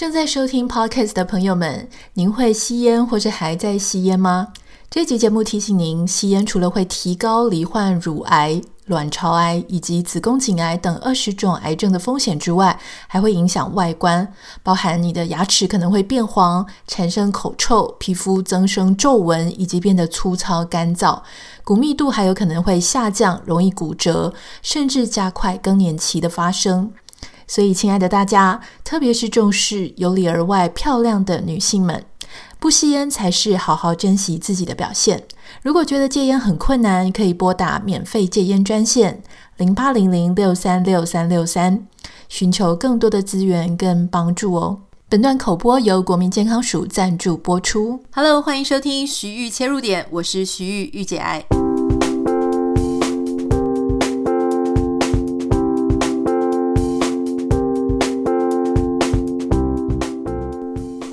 正在收听 Podcast 的朋友们，您会吸烟或是还在吸烟吗？这集节目提醒您，吸烟除了会提高罹患乳癌、卵巢癌以及子宫颈癌等二十种癌症的风险之外，还会影响外观，包含你的牙齿可能会变黄、产生口臭、皮肤增生皱纹以及变得粗糙干燥，骨密度还有可能会下降，容易骨折，甚至加快更年期的发生。所以，亲爱的大家，特别是重视由里而外漂亮的女性们，不吸烟才是好好珍惜自己的表现。如果觉得戒烟很困难，可以拨打免费戒烟专线零八零零六三六三六三，寻求更多的资源跟帮助哦。本段口播由国民健康署赞助播出。Hello，欢迎收听徐玉切入点，我是徐玉，御姐爱。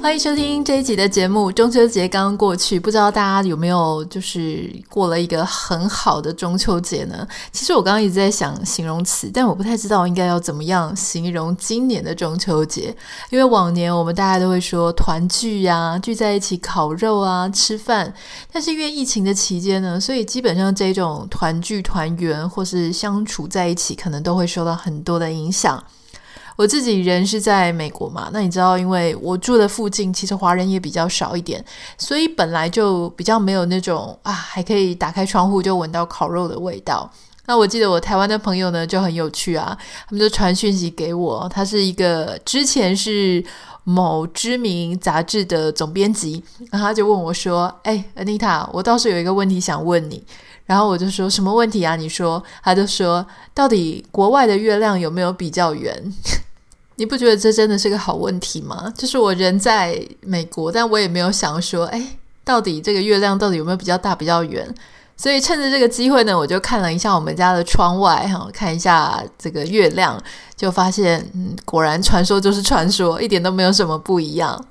欢迎收听这一集的节目。中秋节刚刚过去，不知道大家有没有就是过了一个很好的中秋节呢？其实我刚刚一直在想形容词，但我不太知道应该要怎么样形容今年的中秋节。因为往年我们大家都会说团聚呀，聚在一起烤肉啊、吃饭。但是因为疫情的期间呢，所以基本上这种团聚、团圆或是相处在一起，可能都会受到很多的影响。我自己人是在美国嘛，那你知道，因为我住的附近其实华人也比较少一点，所以本来就比较没有那种啊，还可以打开窗户就闻到烤肉的味道。那我记得我台湾的朋友呢就很有趣啊，他们就传讯息给我，他是一个之前是某知名杂志的总编辑，然后他就问我说：“哎，Anita，我倒是有一个问题想问你。”然后我就说：“什么问题啊？”你说，他就说：“到底国外的月亮有没有比较圆？”你不觉得这真的是个好问题吗？就是我人在美国，但我也没有想说，哎，到底这个月亮到底有没有比较大、比较圆？所以趁着这个机会呢，我就看了一下我们家的窗外，哈，看一下这个月亮，就发现，嗯，果然传说就是传说，一点都没有什么不一样。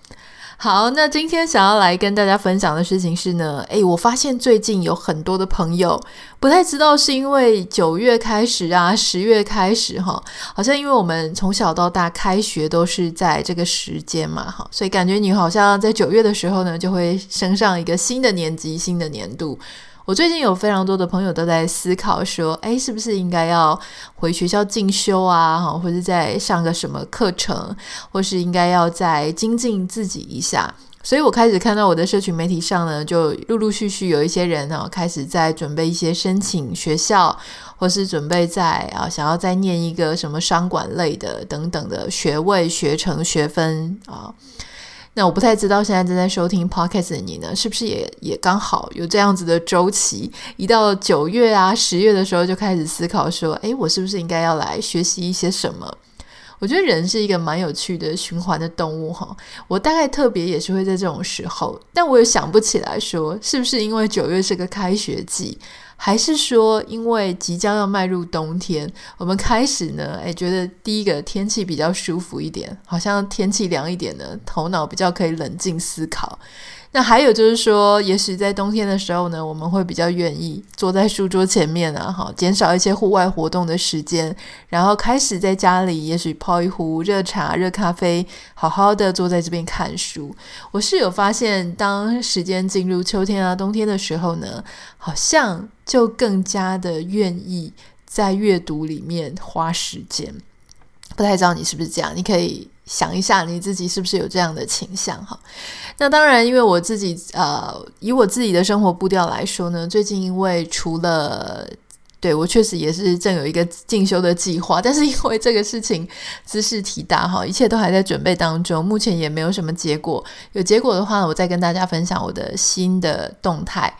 好，那今天想要来跟大家分享的事情是呢，诶，我发现最近有很多的朋友不太知道，是因为九月开始啊，十月开始哈，好像因为我们从小到大开学都是在这个时间嘛，哈，所以感觉你好像在九月的时候呢，就会升上一个新的年级、新的年度。我最近有非常多的朋友都在思考说，诶，是不是应该要回学校进修啊？哈，或者在上个什么课程，或是应该要再精进自己一下。所以我开始看到我的社群媒体上呢，就陆陆续续有一些人啊，开始在准备一些申请学校，或是准备在啊想要再念一个什么商管类的等等的学位、学程、学分啊。那我不太知道，现在正在收听 Podcast 的你呢，是不是也也刚好有这样子的周期？一到九月啊、十月的时候，就开始思考说，诶，我是不是应该要来学习一些什么？我觉得人是一个蛮有趣的循环的动物哈。我大概特别也是会在这种时候，但我也想不起来说，是不是因为九月是个开学季。还是说，因为即将要迈入冬天，我们开始呢，诶，觉得第一个天气比较舒服一点，好像天气凉一点呢，头脑比较可以冷静思考。那还有就是说，也许在冬天的时候呢，我们会比较愿意坐在书桌前面啊，哈，减少一些户外活动的时间，然后开始在家里，也许泡一壶热茶、热咖啡，好好的坐在这边看书。我是有发现，当时间进入秋天啊、冬天的时候呢，好像就更加的愿意在阅读里面花时间。不太知道你是不是这样，你可以。想一下你自己是不是有这样的倾向哈？那当然，因为我自己呃，以我自己的生活步调来说呢，最近因为除了对我确实也是正有一个进修的计划，但是因为这个事情兹事体大哈，一切都还在准备当中，目前也没有什么结果。有结果的话，我再跟大家分享我的新的动态。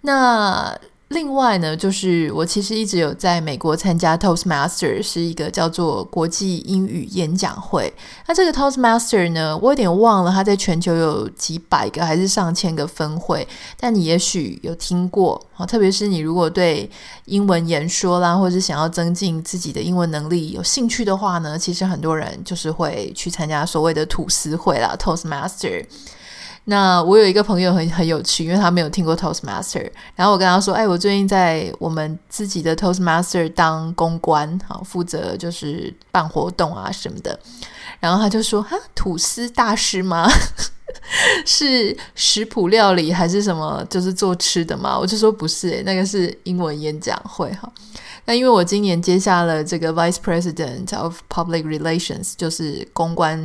那。另外呢，就是我其实一直有在美国参加 Toastmaster，是一个叫做国际英语演讲会。那这个 Toastmaster 呢，我有点忘了，它在全球有几百个还是上千个分会。但你也许有听过啊，特别是你如果对英文演说啦，或者是想要增进自己的英文能力有兴趣的话呢，其实很多人就是会去参加所谓的吐司会啦，Toastmaster。那我有一个朋友很很有趣，因为他没有听过 Toastmaster，然后我跟他说：“哎，我最近在我们自己的 Toastmaster 当公关，好负责就是办活动啊什么的。”然后他就说：“哈，吐司大师吗？是食谱料理还是什么？就是做吃的吗？”我就说：“不是，那个是英文演讲会哈。”那因为我今年接下了这个 Vice President of Public Relations，就是公关，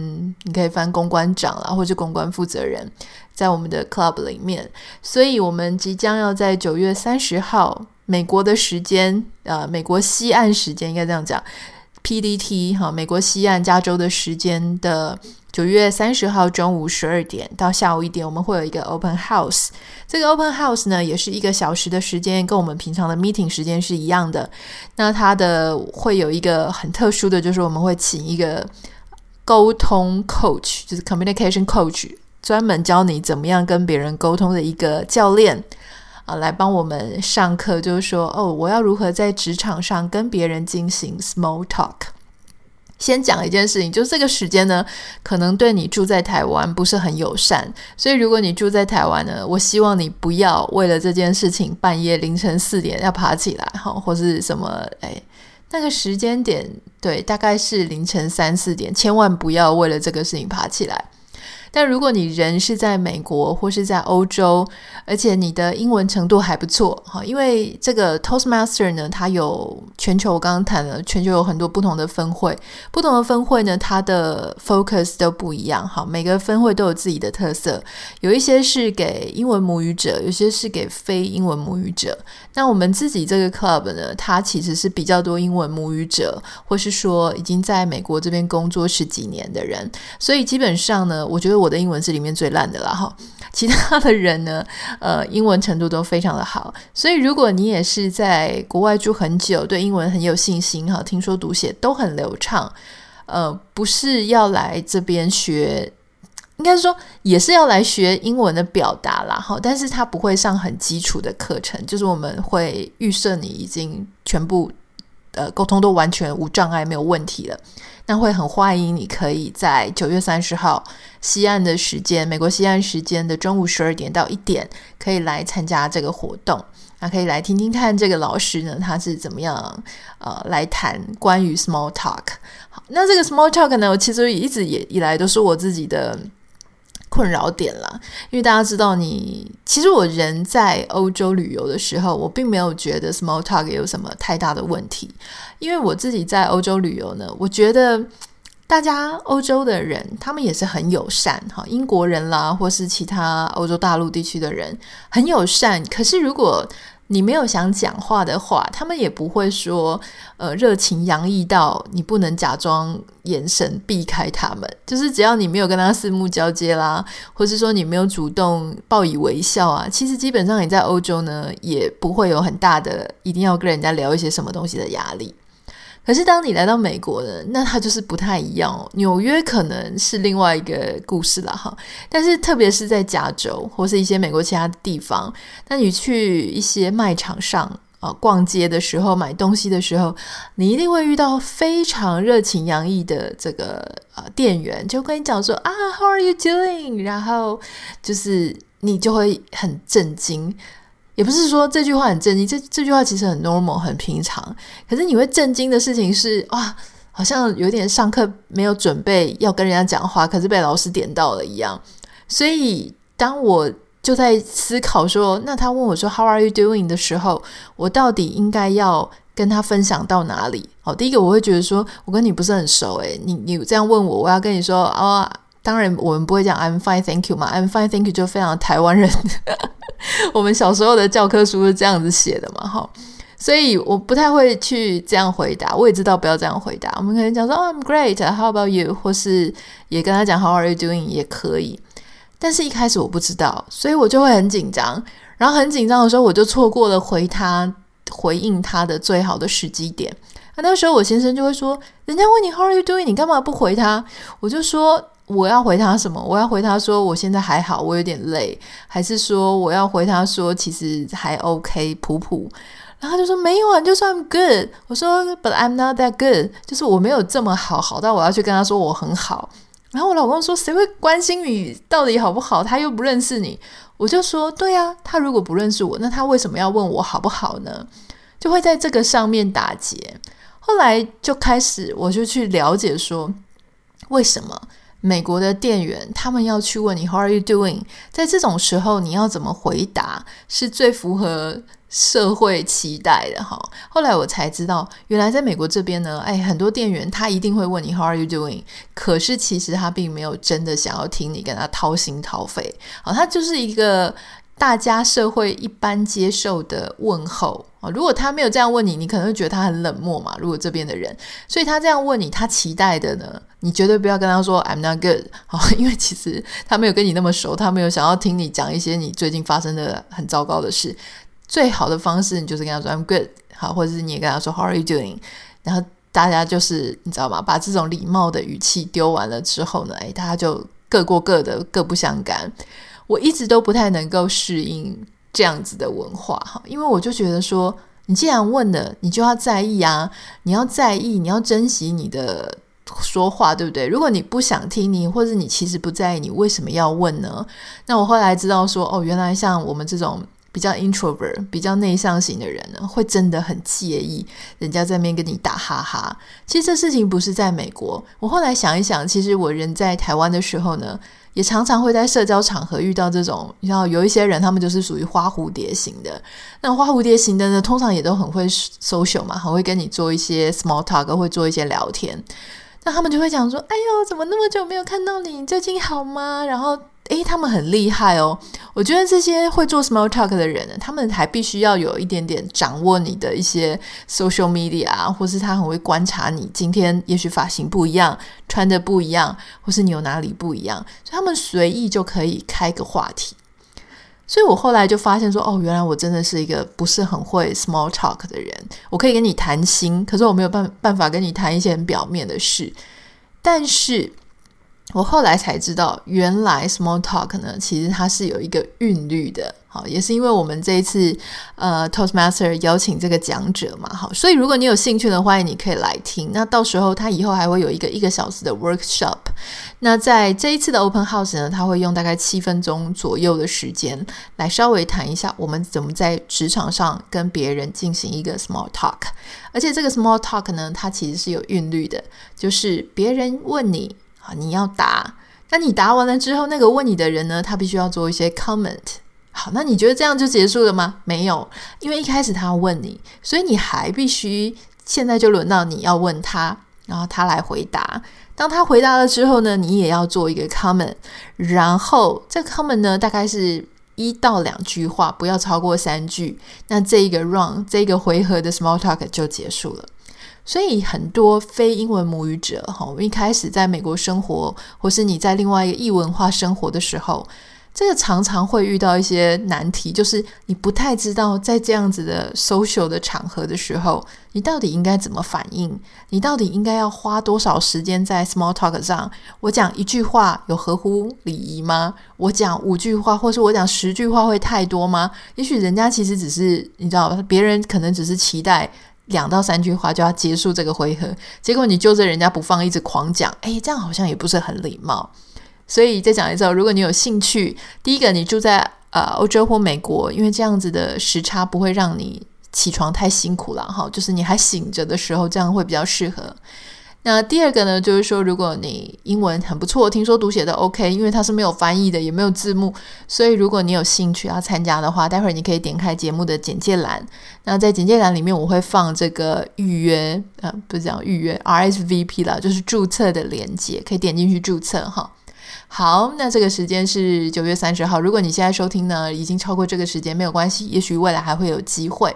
你可以翻公关长啦，或者公关负责人，在我们的 club 里面，所以我们即将要在九月三十号美国的时间，呃，美国西岸时间应该这样讲，PDT 哈，美国西岸加州的时间的。九月三十号中午十二点到下午一点，我们会有一个 open house。这个 open house 呢，也是一个小时的时间，跟我们平常的 meeting 时间是一样的。那它的会有一个很特殊的就是，我们会请一个沟通 coach，就是 communication coach，专门教你怎么样跟别人沟通的一个教练啊，来帮我们上课。就是说，哦，我要如何在职场上跟别人进行 small talk。先讲一件事情，就是这个时间呢，可能对你住在台湾不是很友善，所以如果你住在台湾呢，我希望你不要为了这件事情半夜凌晨四点要爬起来哈，或是什么哎，那个时间点对，大概是凌晨三四点，千万不要为了这个事情爬起来。但如果你人是在美国或是在欧洲，而且你的英文程度还不错，哈，因为这个 Toastmaster 呢，它有全球，我刚刚谈了，全球有很多不同的分会，不同的分会呢，它的 focus 都不一样，哈，每个分会都有自己的特色，有一些是给英文母语者，有些是给非英文母语者。那我们自己这个 club 呢，它其实是比较多英文母语者，或是说已经在美国这边工作十几年的人，所以基本上呢，我觉得。我的英文是里面最烂的了哈，其他的人呢，呃，英文程度都非常的好。所以如果你也是在国外住很久，对英文很有信心哈，听说读写都很流畅，呃，不是要来这边学，应该是说也是要来学英文的表达啦哈，但是他不会上很基础的课程，就是我们会预设你已经全部呃沟通都完全无障碍没有问题了。那会很欢迎你，可以在九月三十号西岸的时间，美国西岸时间的中午十二点到一点，可以来参加这个活动。那可以来听听看这个老师呢，他是怎么样呃来谈关于 small talk。好，那这个 small talk 呢，我其实一直也以来都是我自己的。困扰点了，因为大家知道你，你其实我人在欧洲旅游的时候，我并没有觉得 small talk 有什么太大的问题，因为我自己在欧洲旅游呢，我觉得大家欧洲的人他们也是很友善哈，英国人啦，或是其他欧洲大陆地区的人很友善，可是如果你没有想讲话的话，他们也不会说，呃，热情洋溢到你不能假装眼神避开他们。就是只要你没有跟他四目交接啦，或是说你没有主动报以微笑啊，其实基本上你在欧洲呢，也不会有很大的一定要跟人家聊一些什么东西的压力。可是当你来到美国呢，那它就是不太一样。纽约可能是另外一个故事了哈，但是特别是在加州或是一些美国其他的地方，那你去一些卖场上啊、逛街的时候，买东西的时候，你一定会遇到非常热情洋溢的这个呃店员，就跟你讲说啊，How are you doing？然后就是你就会很震惊。也不是说这句话很震惊，这这句话其实很 normal 很平常。可是你会震惊的事情是，哇，好像有点上课没有准备要跟人家讲话，可是被老师点到了一样。所以当我就在思考说，那他问我说 “How are you doing” 的时候，我到底应该要跟他分享到哪里？好，第一个我会觉得说，我跟你不是很熟，诶，你你这样问我，我要跟你说啊，当然我们不会讲 “I'm fine, thank you” 嘛，“I'm fine, thank you” 就非常台湾人。我们小时候的教科书是这样子写的嘛，哈，所以我不太会去这样回答。我也知道不要这样回答。我们可能讲说，Oh, I'm great. How about you？或是也跟他讲 How are you doing？也可以。但是一开始我不知道，所以我就会很紧张。然后很紧张的时候，我就错过了回他回应他的最好的时机点。那那个时候我先生就会说：“人家问你 How are you doing？你干嘛不回他？”我就说。我要回他什么？我要回他说我现在还好，我有点累，还是说我要回他说其实还 OK，普普。然后他就说没有啊，就算 I'm good。我说 But I'm not that good，就是我没有这么好，好到我要去跟他说我很好。然后我老公说谁会关心你到底好不好？他又不认识你。我就说对啊，他如果不认识我，那他为什么要问我好不好呢？就会在这个上面打结。后来就开始我就去了解说。为什么美国的店员他们要去问你 How are you doing？在这种时候，你要怎么回答是最符合社会期待的哈？后来我才知道，原来在美国这边呢，哎，很多店员他一定会问你 How are you doing？可是其实他并没有真的想要听你跟他掏心掏肺，好，他就是一个。大家社会一般接受的问候啊，如果他没有这样问你，你可能会觉得他很冷漠嘛。如果这边的人，所以他这样问你，他期待的呢，你绝对不要跟他说 I'm not good，好 因为其实他没有跟你那么熟，他没有想要听你讲一些你最近发生的很糟糕的事。最好的方式，你就是跟他说 I'm good，好，或者是你也跟他说 How are you doing？然后大家就是你知道吗？把这种礼貌的语气丢完了之后呢，诶，大家就各过各的，各不相干。我一直都不太能够适应这样子的文化哈，因为我就觉得说，你既然问了，你就要在意啊，你要在意，你要珍惜你的说话，对不对？如果你不想听你，或者你其实不在意，你为什么要问呢？那我后来知道说，哦，原来像我们这种比较 introvert、比较内向型的人呢，会真的很介意人家在那边跟你打哈哈。其实这事情不是在美国，我后来想一想，其实我人在台湾的时候呢。也常常会在社交场合遇到这种，你知道有一些人，他们就是属于花蝴蝶型的。那花蝴蝶型的呢，通常也都很会 social 嘛，很会跟你做一些 small talk，会做一些聊天。那他们就会讲说：“哎呦，怎么那么久没有看到？你最近好吗？”然后。诶，他们很厉害哦！我觉得这些会做 small talk 的人呢，他们还必须要有一点点掌握你的一些 social media 啊，或是他很会观察你今天也许发型不一样，穿的不一样，或是你有哪里不一样，所以他们随意就可以开个话题。所以我后来就发现说，哦，原来我真的是一个不是很会 small talk 的人。我可以跟你谈心，可是我没有办办法跟你谈一些很表面的事，但是。我后来才知道，原来 small talk 呢，其实它是有一个韵律的。好，也是因为我们这一次呃 Toastmaster 邀请这个讲者嘛，好，所以如果你有兴趣的话，你可以来听。那到时候他以后还会有一个一个小时的 workshop。那在这一次的 open house 呢，他会用大概七分钟左右的时间来稍微谈一下我们怎么在职场上跟别人进行一个 small talk。而且这个 small talk 呢，它其实是有韵律的，就是别人问你。你要答，那你答完了之后，那个问你的人呢，他必须要做一些 comment。好，那你觉得这样就结束了吗？没有，因为一开始他要问你，所以你还必须现在就轮到你要问他，然后他来回答。当他回答了之后呢，你也要做一个 comment，然后这 comment 呢，大概是一到两句话，不要超过三句。那这一个 round，这一个回合的 small talk 就结束了。所以很多非英文母语者，哈，我们一开始在美国生活，或是你在另外一个异文化生活的时候，这个常常会遇到一些难题，就是你不太知道在这样子的 social 的场合的时候，你到底应该怎么反应？你到底应该要花多少时间在 small talk 上？我讲一句话有合乎礼仪吗？我讲五句话，或是我讲十句话会太多吗？也许人家其实只是你知道，别人可能只是期待。两到三句话就要结束这个回合，结果你揪着人家不放，一直狂讲，诶，这样好像也不是很礼貌。所以再讲一次，如果你有兴趣，第一个你住在呃欧洲或美国，因为这样子的时差不会让你起床太辛苦了哈，就是你还醒着的时候，这样会比较适合。那第二个呢，就是说，如果你英文很不错，听说读写都 OK，因为它是没有翻译的，也没有字幕，所以如果你有兴趣要参加的话，待会儿你可以点开节目的简介栏。那在简介栏里面，我会放这个预约，呃，不是讲预约，RSVP 啦，就是注册的链接，可以点进去注册哈。好，那这个时间是九月三十号。如果你现在收听呢，已经超过这个时间，没有关系，也许未来还会有机会。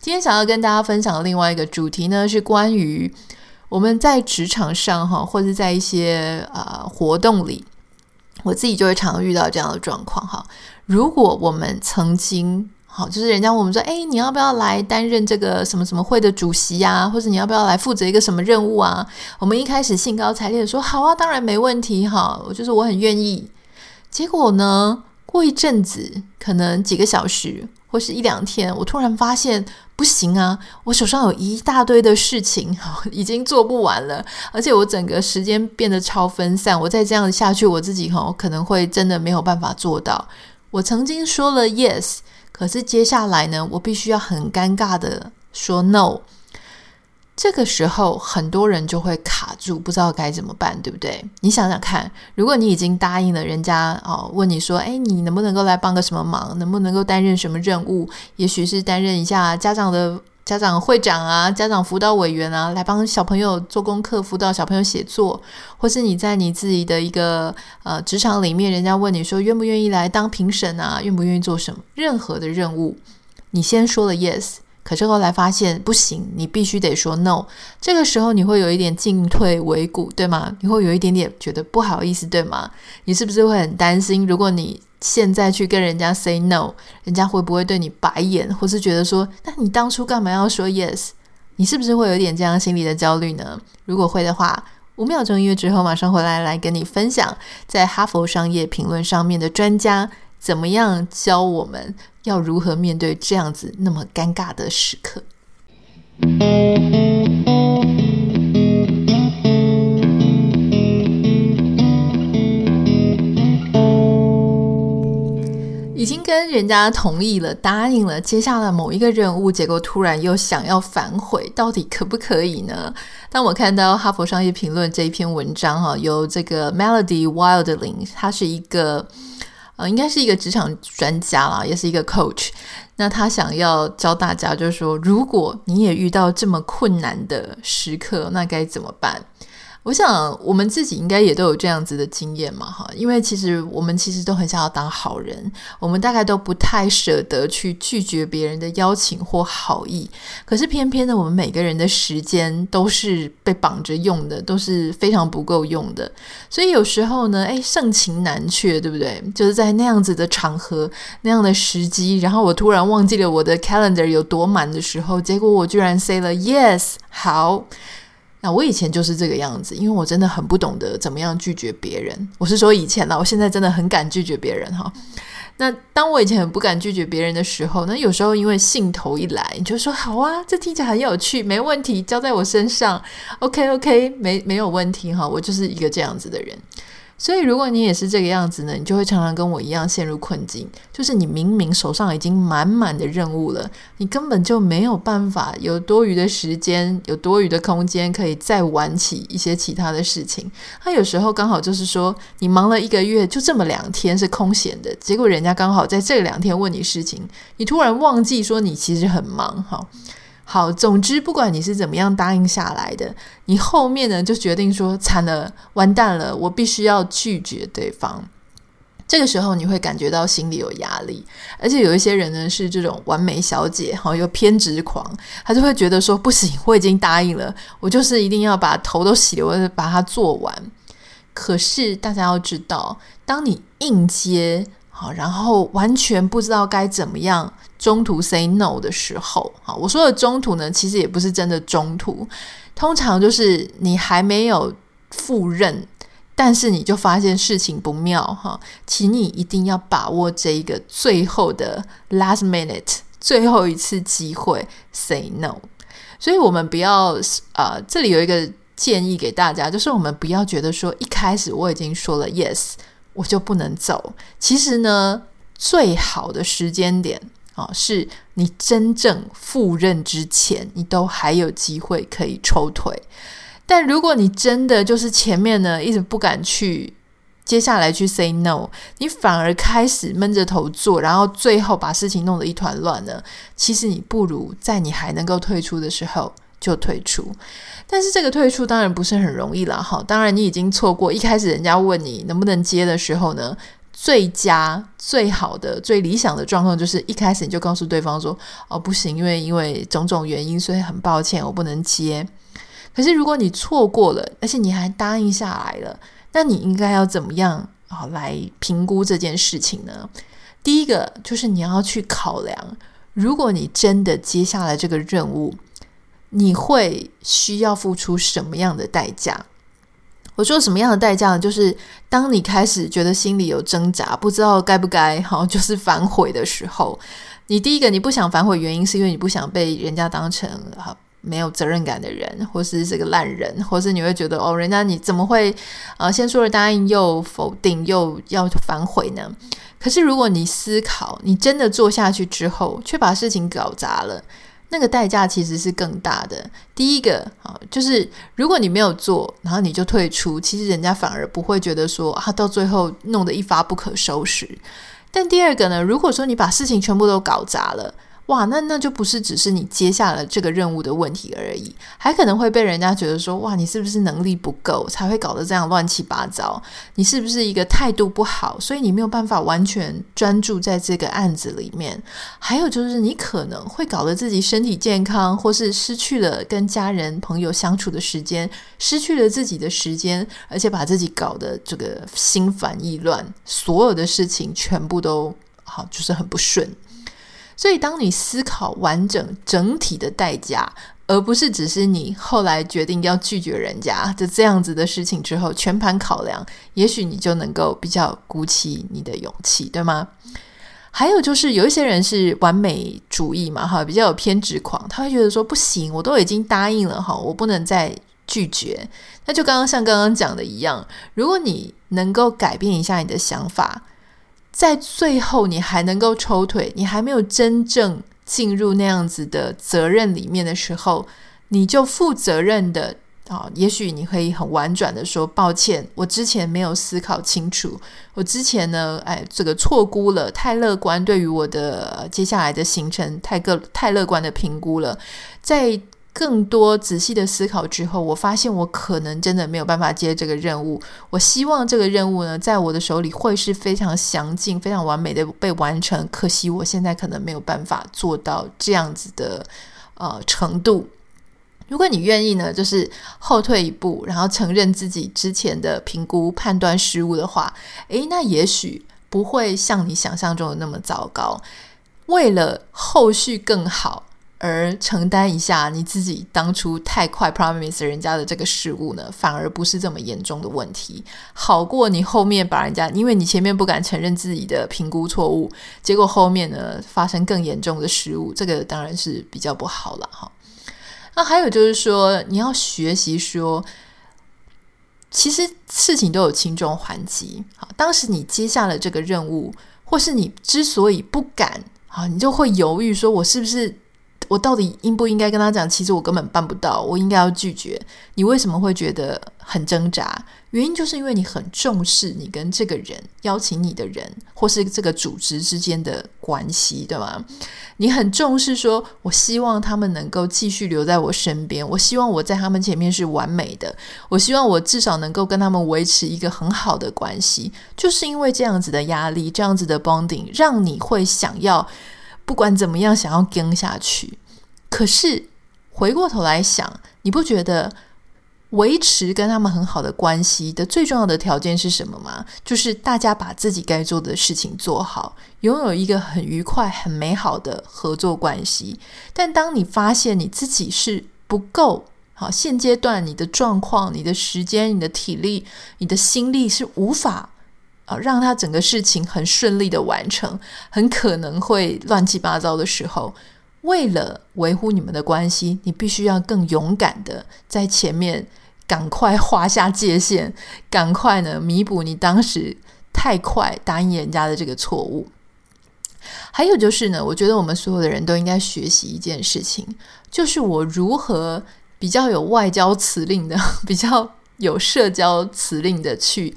今天想要跟大家分享的另外一个主题呢，是关于。我们在职场上哈，或者在一些呃活动里，我自己就会常遇到这样的状况哈。如果我们曾经好，就是人家问我们说，哎，你要不要来担任这个什么什么会的主席呀？或者你要不要来负责一个什么任务啊？我们一开始兴高采烈的说，好啊，当然没问题哈，我就是我很愿意。结果呢，过一阵子，可能几个小时或是一两天，我突然发现。不行啊！我手上有一大堆的事情，已经做不完了，而且我整个时间变得超分散。我再这样下去，我自己哈可能会真的没有办法做到。我曾经说了 yes，可是接下来呢，我必须要很尴尬的说 no。这个时候很多人就会卡住，不知道该怎么办，对不对？你想想看，如果你已经答应了人家哦，问你说，哎，你能不能够来帮个什么忙？能不能够担任什么任务？也许是担任一下家长的家长会长啊，家长辅导委员啊，来帮小朋友做功课，辅导小朋友写作，或是你在你自己的一个呃职场里面，人家问你说，愿不愿意来当评审啊？愿不愿意做什么？任何的任务，你先说了 yes。可是后来发现不行，你必须得说 no。这个时候你会有一点进退维谷，对吗？你会有一点点觉得不好意思，对吗？你是不是会很担心，如果你现在去跟人家 say no，人家会不会对你白眼，或是觉得说，那你当初干嘛要说 yes？你是不是会有点这样心理的焦虑呢？如果会的话，五秒钟音乐之后马上回来，来跟你分享，在哈佛商业评论上面的专家怎么样教我们。要如何面对这样子那么尴尬的时刻？已经跟人家同意了、答应了，接下来某一个任务，结果突然又想要反悔，到底可不可以呢？当我看到《哈佛商业评论》这一篇文章，哈，由这个 Melody Wilding，他是一个。呃，应该是一个职场专家啦，也是一个 coach。那他想要教大家，就是说，如果你也遇到这么困难的时刻，那该怎么办？我想，我们自己应该也都有这样子的经验嘛，哈，因为其实我们其实都很想要当好人，我们大概都不太舍得去拒绝别人的邀请或好意，可是偏偏呢，我们每个人的时间都是被绑着用的，都是非常不够用的，所以有时候呢，诶，盛情难却，对不对？就是在那样子的场合、那样的时机，然后我突然忘记了我的 calendar 有多满的时候，结果我居然 say 了 yes，好。那我以前就是这个样子，因为我真的很不懂得怎么样拒绝别人。我是说以前啦，我现在真的很敢拒绝别人哈。那当我以前很不敢拒绝别人的时候，那有时候因为兴头一来，你就说好啊，这听起来很有趣，没问题，交在我身上，OK OK，没没有问题哈，我就是一个这样子的人。所以，如果你也是这个样子呢，你就会常常跟我一样陷入困境。就是你明明手上已经满满的任务了，你根本就没有办法有多余的时间、有多余的空间可以再玩起一些其他的事情。那有时候刚好就是说，你忙了一个月，就这么两天是空闲的，结果人家刚好在这两天问你事情，你突然忘记说你其实很忙，哈。好，总之不管你是怎么样答应下来的，你后面呢就决定说惨了，完蛋了，我必须要拒绝对方。这个时候你会感觉到心里有压力，而且有一些人呢是这种完美小姐，好又偏执狂，他就会觉得说不行，我已经答应了，我就是一定要把头都洗了，我把它做完。可是大家要知道，当你硬接。好，然后完全不知道该怎么样中途 say no 的时候，好，我说的中途呢，其实也不是真的中途，通常就是你还没有赴任，但是你就发现事情不妙哈，请你一定要把握这一个最后的 last minute 最后一次机会 say no。所以我们不要啊、呃，这里有一个建议给大家，就是我们不要觉得说一开始我已经说了 yes。我就不能走。其实呢，最好的时间点啊，是你真正赴任之前，你都还有机会可以抽腿。但如果你真的就是前面呢一直不敢去，接下来去 say no，你反而开始闷着头做，然后最后把事情弄得一团乱呢，其实你不如在你还能够退出的时候就退出。但是这个退出当然不是很容易啦，哈！当然你已经错过一开始人家问你能不能接的时候呢，最佳、最好的、最理想的状况就是一开始你就告诉对方说：“哦，不行，因为因为种种原因，所以很抱歉，我不能接。”可是如果你错过了，而且你还答应下来了，那你应该要怎么样啊来评估这件事情呢？第一个就是你要去考量，如果你真的接下来这个任务。你会需要付出什么样的代价？我说什么样的代价呢？就是当你开始觉得心里有挣扎，不知道该不该好，就是反悔的时候。你第一个你不想反悔，原因是因为你不想被人家当成啊没有责任感的人，或是这个烂人，或是你会觉得哦，人家你怎么会啊先说了答应又否定又要反悔呢？可是如果你思考，你真的做下去之后，却把事情搞砸了。那个代价其实是更大的。第一个啊，就是如果你没有做，然后你就退出，其实人家反而不会觉得说啊，到最后弄得一发不可收拾。但第二个呢，如果说你把事情全部都搞砸了。哇，那那就不是只是你接下了这个任务的问题而已，还可能会被人家觉得说，哇，你是不是能力不够才会搞得这样乱七八糟？你是不是一个态度不好，所以你没有办法完全专注在这个案子里面？还有就是你可能会搞得自己身体健康，或是失去了跟家人朋友相处的时间，失去了自己的时间，而且把自己搞得这个心烦意乱，所有的事情全部都好，就是很不顺。所以，当你思考完整整体的代价，而不是只是你后来决定要拒绝人家的这样子的事情之后，全盘考量，也许你就能够比较鼓起你的勇气，对吗？还有就是，有一些人是完美主义嘛，哈，比较有偏执狂，他会觉得说不行，我都已经答应了，哈，我不能再拒绝。那就刚刚像刚刚讲的一样，如果你能够改变一下你的想法。在最后，你还能够抽腿，你还没有真正进入那样子的责任里面的时候，你就负责任的啊、也许你可以很婉转的说：“抱歉，我之前没有思考清楚，我之前呢，哎，这个错估了，太乐观，对于我的接下来的行程太个太乐观的评估了，在。”更多仔细的思考之后，我发现我可能真的没有办法接这个任务。我希望这个任务呢，在我的手里会是非常详尽、非常完美的被完成。可惜我现在可能没有办法做到这样子的呃程度。如果你愿意呢，就是后退一步，然后承认自己之前的评估判断失误的话，诶，那也许不会像你想象中的那么糟糕。为了后续更好。而承担一下你自己当初太快 promise 人家的这个失误呢，反而不是这么严重的问题，好过你后面把人家，因为你前面不敢承认自己的评估错误，结果后面呢发生更严重的失误，这个当然是比较不好了哈。那还有就是说，你要学习说，其实事情都有轻重缓急。好，当时你接下了这个任务，或是你之所以不敢，啊，你就会犹豫说，我是不是？我到底应不应该跟他讲？其实我根本办不到，我应该要拒绝。你为什么会觉得很挣扎？原因就是因为你很重视你跟这个人邀请你的人，或是这个组织之间的关系，对吗？你很重视说，我希望他们能够继续留在我身边，我希望我在他们前面是完美的，我希望我至少能够跟他们维持一个很好的关系。就是因为这样子的压力，这样子的 bonding，让你会想要。不管怎么样，想要跟下去，可是回过头来想，你不觉得维持跟他们很好的关系的最重要的条件是什么吗？就是大家把自己该做的事情做好，拥有一个很愉快、很美好的合作关系。但当你发现你自己是不够好，现阶段你的状况、你的时间、你的体力、你的心力是无法。啊，让他整个事情很顺利的完成，很可能会乱七八糟的时候，为了维护你们的关系，你必须要更勇敢的在前面赶快划下界限，赶快呢弥补你当时太快答应人家的这个错误。还有就是呢，我觉得我们所有的人都应该学习一件事情，就是我如何比较有外交辞令的，比较有社交辞令的去。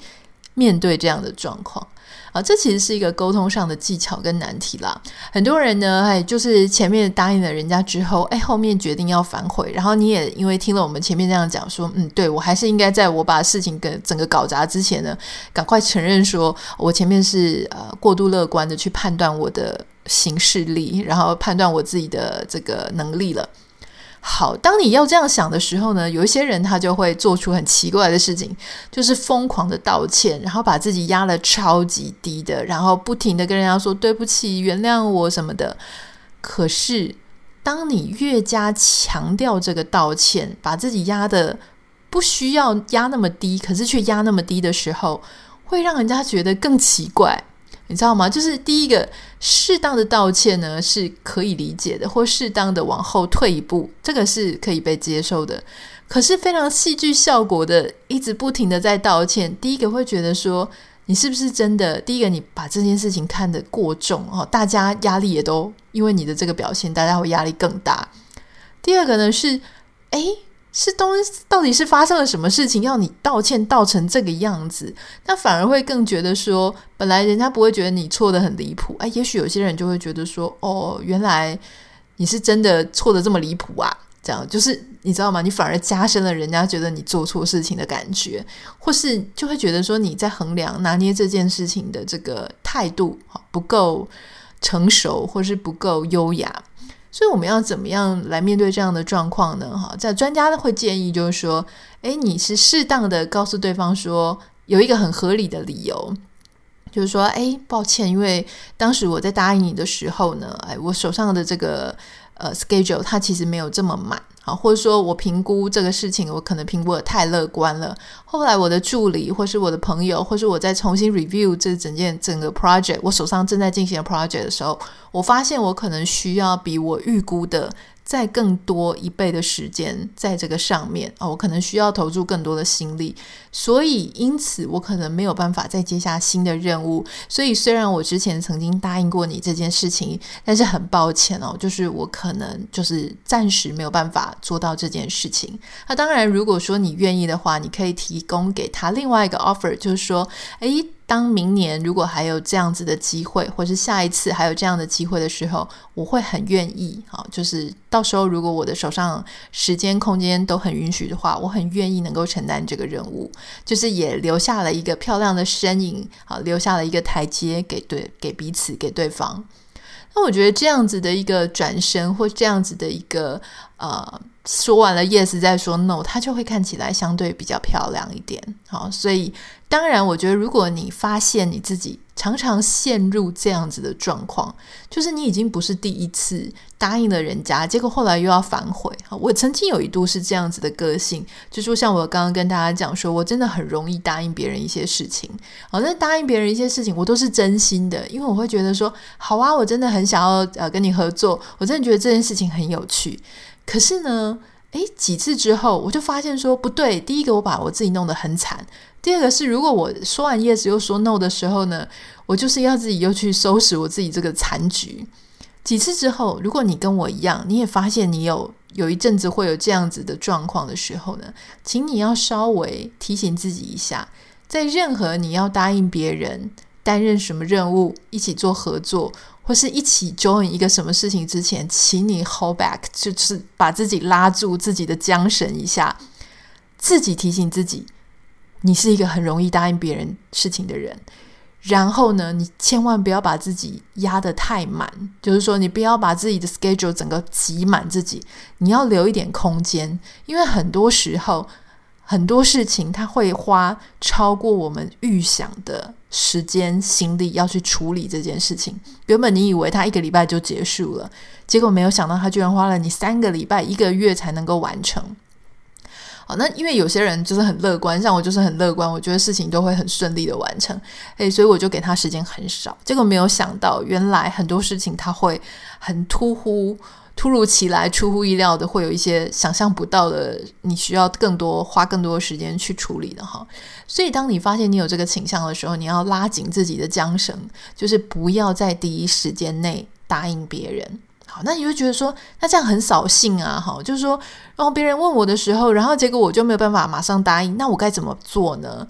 面对这样的状况啊，这其实是一个沟通上的技巧跟难题啦。很多人呢，哎，就是前面答应了人家之后，哎，后面决定要反悔，然后你也因为听了我们前面这样讲说，嗯，对，我还是应该在我把事情跟整个搞砸之前呢，赶快承认说我前面是呃过度乐观的去判断我的行事力，然后判断我自己的这个能力了。好，当你要这样想的时候呢，有一些人他就会做出很奇怪的事情，就是疯狂的道歉，然后把自己压得超级低的，然后不停的跟人家说对不起、原谅我什么的。可是，当你越加强调这个道歉，把自己压得不需要压那么低，可是却压那么低的时候，会让人家觉得更奇怪。你知道吗？就是第一个适当的道歉呢，是可以理解的，或适当的往后退一步，这个是可以被接受的。可是非常戏剧效果的，一直不停的在道歉，第一个会觉得说，你是不是真的？第一个你把这件事情看得过重哦，大家压力也都因为你的这个表现，大家会压力更大。第二个呢是，哎，是东到底是发生了什么事情要你道歉道成这个样子？那反而会更觉得说，本来人家不会觉得你错得很离谱，哎，也许有些人就会觉得说，哦，原来你是真的错得这么离谱啊。这样就是你知道吗？你反而加深了人家觉得你做错事情的感觉，或是就会觉得说你在衡量拿捏这件事情的这个态度不够成熟，或是不够优雅。所以我们要怎么样来面对这样的状况呢？哈，在专家会建议就是说，诶，你是适当的告诉对方说有一个很合理的理由，就是说，诶，抱歉，因为当时我在答应你的时候呢，诶，我手上的这个。呃，schedule 它其实没有这么满，好，或者说我评估这个事情，我可能评估得太乐观了。后来我的助理，或是我的朋友，或是我在重新 review 这整件整个 project，我手上正在进行的 project 的时候，我发现我可能需要比我预估的。再更多一倍的时间在这个上面哦，我可能需要投注更多的心力，所以因此我可能没有办法再接下新的任务。所以虽然我之前曾经答应过你这件事情，但是很抱歉哦，就是我可可能就是暂时没有办法做到这件事情。那当然，如果说你愿意的话，你可以提供给他另外一个 offer，就是说，诶。当明年如果还有这样子的机会，或是下一次还有这样的机会的时候，我会很愿意。好，就是到时候如果我的手上时间、空间都很允许的话，我很愿意能够承担这个任务。就是也留下了一个漂亮的身影，好，留下了一个台阶给对给彼此给对方。那我觉得这样子的一个转身，或这样子的一个呃。说完了 yes 再说 no，它就会看起来相对比较漂亮一点。好，所以当然，我觉得如果你发现你自己常常陷入这样子的状况，就是你已经不是第一次答应了人家，结果后来又要反悔。我曾经有一度是这样子的个性，就说像我刚刚跟大家讲说，我真的很容易答应别人一些事情。好，那答应别人一些事情，我都是真心的，因为我会觉得说，好啊，我真的很想要呃跟你合作，我真的觉得这件事情很有趣。可是呢，诶，几次之后，我就发现说不对。第一个，我把我自己弄得很惨；第二个是，如果我说完 yes 又说 no 的时候呢，我就是要自己又去收拾我自己这个残局。几次之后，如果你跟我一样，你也发现你有有一阵子会有这样子的状况的时候呢，请你要稍微提醒自己一下，在任何你要答应别人担任什么任务、一起做合作。或是一起 join 一个什么事情之前，请你 hold back，就是把自己拉住自己的缰绳一下，自己提醒自己，你是一个很容易答应别人事情的人。然后呢，你千万不要把自己压得太满，就是说你不要把自己的 schedule 整个挤满自己，你要留一点空间，因为很多时候。很多事情它会花超过我们预想的时间心力要去处理这件事情。原本你以为他一个礼拜就结束了，结果没有想到他居然花了你三个礼拜、一个月才能够完成。好，那因为有些人就是很乐观，像我就是很乐观，我觉得事情都会很顺利的完成，诶，所以我就给他时间很少。结果没有想到，原来很多事情他会很突兀。突如其来、出乎意料的，会有一些想象不到的，你需要更多花更多时间去处理的哈。所以，当你发现你有这个倾向的时候，你要拉紧自己的缰绳，就是不要在第一时间内答应别人。好，那你就觉得说，那这样很扫兴啊，哈，就是说，然后别人问我的时候，然后结果我就没有办法马上答应，那我该怎么做呢？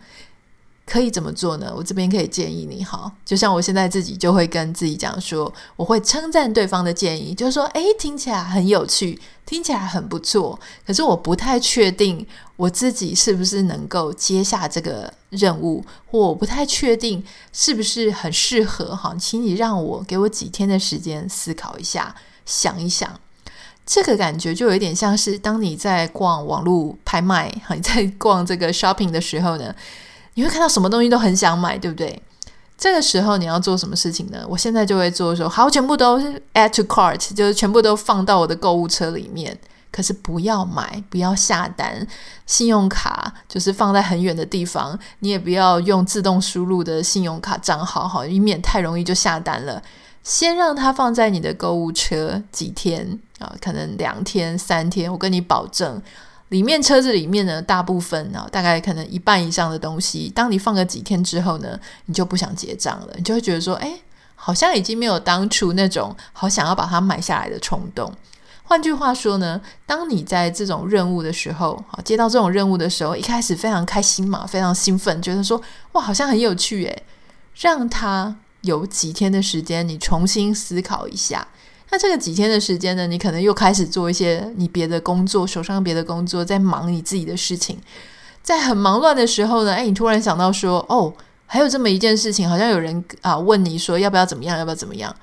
可以怎么做呢？我这边可以建议你哈，就像我现在自己就会跟自己讲说，我会称赞对方的建议，就是说，诶，听起来很有趣，听起来很不错，可是我不太确定我自己是不是能够接下这个任务，或我不太确定是不是很适合哈，请你让我给我几天的时间思考一下，想一想，这个感觉就有点像是当你在逛网络拍卖哈，你在逛这个 shopping 的时候呢。你会看到什么东西都很想买，对不对？这个时候你要做什么事情呢？我现在就会做说，好，全部都是 add to cart，就是全部都放到我的购物车里面。可是不要买，不要下单，信用卡就是放在很远的地方，你也不要用自动输入的信用卡账号，好，以免太容易就下单了。先让它放在你的购物车几天啊，可能两天、三天，我跟你保证。里面车子里面呢，大部分啊，大概可能一半以上的东西，当你放个几天之后呢，你就不想结账了，你就会觉得说，哎，好像已经没有当初那种好想要把它买下来的冲动。换句话说呢，当你在这种任务的时候，好，接到这种任务的时候，一开始非常开心嘛，非常兴奋，觉得说哇，好像很有趣诶，让他有几天的时间，你重新思考一下。那这个几天的时间呢，你可能又开始做一些你别的工作，手上别的工作，在忙你自己的事情。在很忙乱的时候呢，哎，你突然想到说，哦，还有这么一件事情，好像有人啊问你说要不要怎么样，要不要怎么样？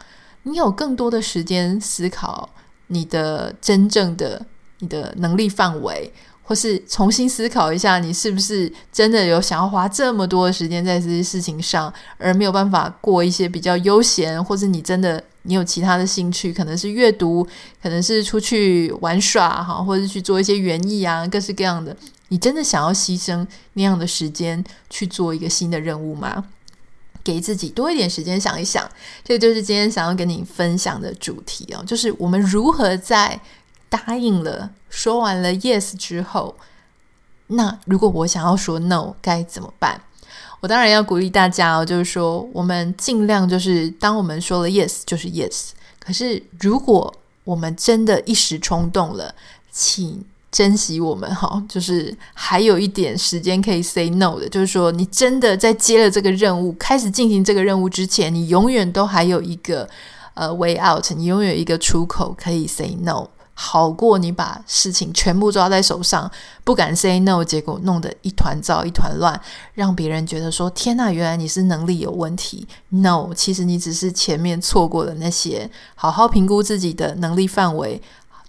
你有更多的时间思考。你的真正的你的能力范围，或是重新思考一下，你是不是真的有想要花这么多的时间在这些事情上，而没有办法过一些比较悠闲，或者你真的你有其他的兴趣，可能是阅读，可能是出去玩耍哈，或者是去做一些园艺啊，各式各样的，你真的想要牺牲那样的时间去做一个新的任务吗？给自己多一点时间想一想，这就是今天想要跟你分享的主题哦，就是我们如何在答应了、说完了 yes 之后，那如果我想要说 no 该怎么办？我当然要鼓励大家哦，就是说我们尽量就是当我们说了 yes 就是 yes，可是如果我们真的一时冲动了，请。珍惜我们哈，就是还有一点时间可以 say no 的，就是说你真的在接了这个任务，开始进行这个任务之前，你永远都还有一个呃 way out，你永远有一个出口可以 say no，好过你把事情全部抓在手上，不敢 say no，结果弄得一团糟一团乱，让别人觉得说天呐，原来你是能力有问题。No，其实你只是前面错过了那些好好评估自己的能力范围。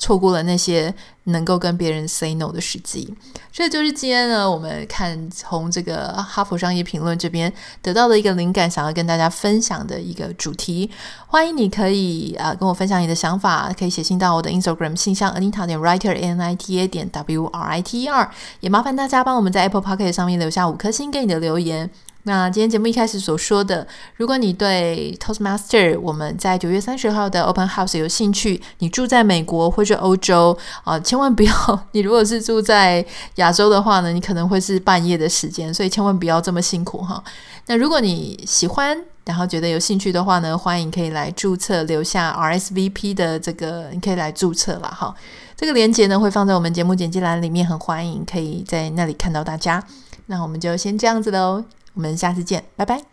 错过了那些能够跟别人 say no 的时机，这就是今天呢，我们看从这个哈佛商业评论这边得到的一个灵感，想要跟大家分享的一个主题。欢迎你可以啊、跟我分享你的想法，可以写信到我的 Instagram 信箱 Anita 点 Writer N I T A 点 W R I T E R，也麻烦大家帮我们在 Apple Pocket 上面留下五颗星给你的留言。那今天节目一开始所说的，如果你对 Toastmaster 我们在九月三十号的 Open House 有兴趣，你住在美国或者欧洲啊、千万不要。你如果是住在亚洲的话呢，你可能会是半夜的时间，所以千万不要这么辛苦哈。那如果你喜欢，然后觉得有兴趣的话呢，欢迎可以来注册，留下 RSVP 的这个，你可以来注册了哈。这个链接呢会放在我们节目简介栏里面，很欢迎可以在那里看到大家。那我们就先这样子喽。我们下次见，拜拜。